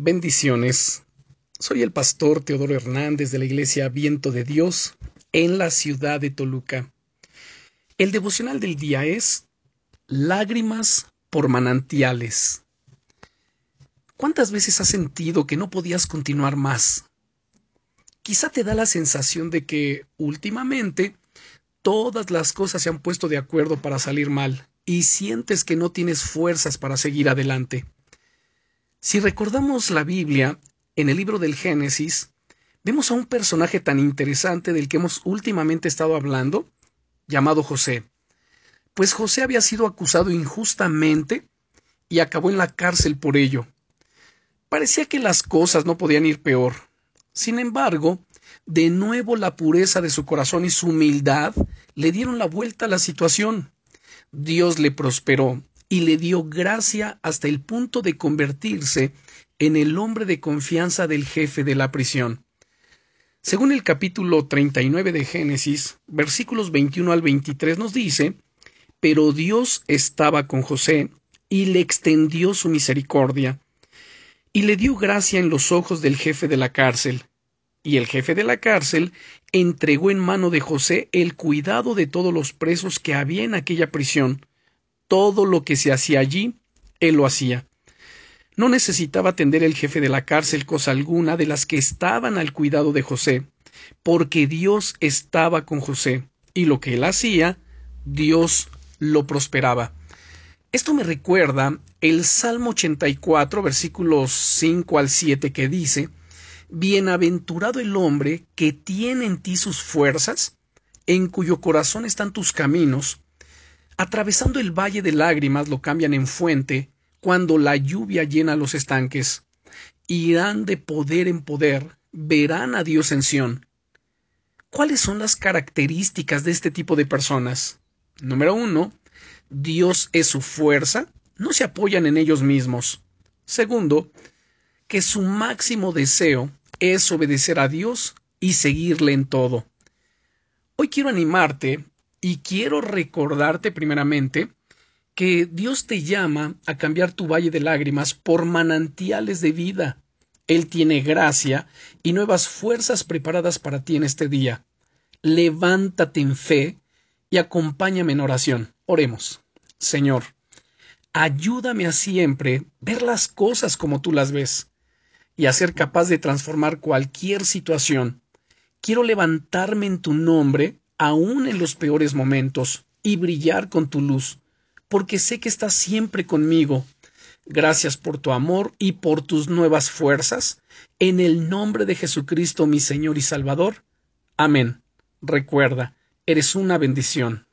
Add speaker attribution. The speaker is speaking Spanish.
Speaker 1: Bendiciones. Soy el pastor Teodoro Hernández de la Iglesia Viento de Dios en la ciudad de Toluca. El devocional del día es Lágrimas por manantiales. ¿Cuántas veces has sentido que no podías continuar más? Quizá te da la sensación de que últimamente todas las cosas se han puesto de acuerdo para salir mal y sientes que no tienes fuerzas para seguir adelante. Si recordamos la Biblia, en el libro del Génesis, vemos a un personaje tan interesante del que hemos últimamente estado hablando, llamado José. Pues José había sido acusado injustamente y acabó en la cárcel por ello. Parecía que las cosas no podían ir peor. Sin embargo, de nuevo la pureza de su corazón y su humildad le dieron la vuelta a la situación. Dios le prosperó y le dio gracia hasta el punto de convertirse en el hombre de confianza del jefe de la prisión. Según el capítulo 39 de Génesis, versículos 21 al 23 nos dice, Pero Dios estaba con José y le extendió su misericordia, y le dio gracia en los ojos del jefe de la cárcel. Y el jefe de la cárcel entregó en mano de José el cuidado de todos los presos que había en aquella prisión, todo lo que se hacía allí, él lo hacía. No necesitaba atender el jefe de la cárcel cosa alguna de las que estaban al cuidado de José, porque Dios estaba con José, y lo que él hacía, Dios lo prosperaba. Esto me recuerda el Salmo 84, versículos 5 al 7, que dice, Bienaventurado el hombre que tiene en ti sus fuerzas, en cuyo corazón están tus caminos, Atravesando el valle de lágrimas lo cambian en fuente cuando la lluvia llena los estanques. Irán de poder en poder, verán a Dios en Sión. ¿Cuáles son las características de este tipo de personas? Número uno, Dios es su fuerza, no se apoyan en ellos mismos. Segundo, que su máximo deseo es obedecer a Dios y seguirle en todo. Hoy quiero animarte y quiero recordarte primeramente que Dios te llama a cambiar tu valle de lágrimas por manantiales de vida. Él tiene gracia y nuevas fuerzas preparadas para ti en este día. Levántate en fe y acompáñame en oración. Oremos. Señor, ayúdame a siempre ver las cosas como tú las ves y a ser capaz de transformar cualquier situación. Quiero levantarme en tu nombre aún en los peores momentos, y brillar con tu luz, porque sé que estás siempre conmigo. Gracias por tu amor y por tus nuevas fuerzas. En el nombre de Jesucristo, mi Señor y Salvador. Amén. Recuerda, eres una bendición.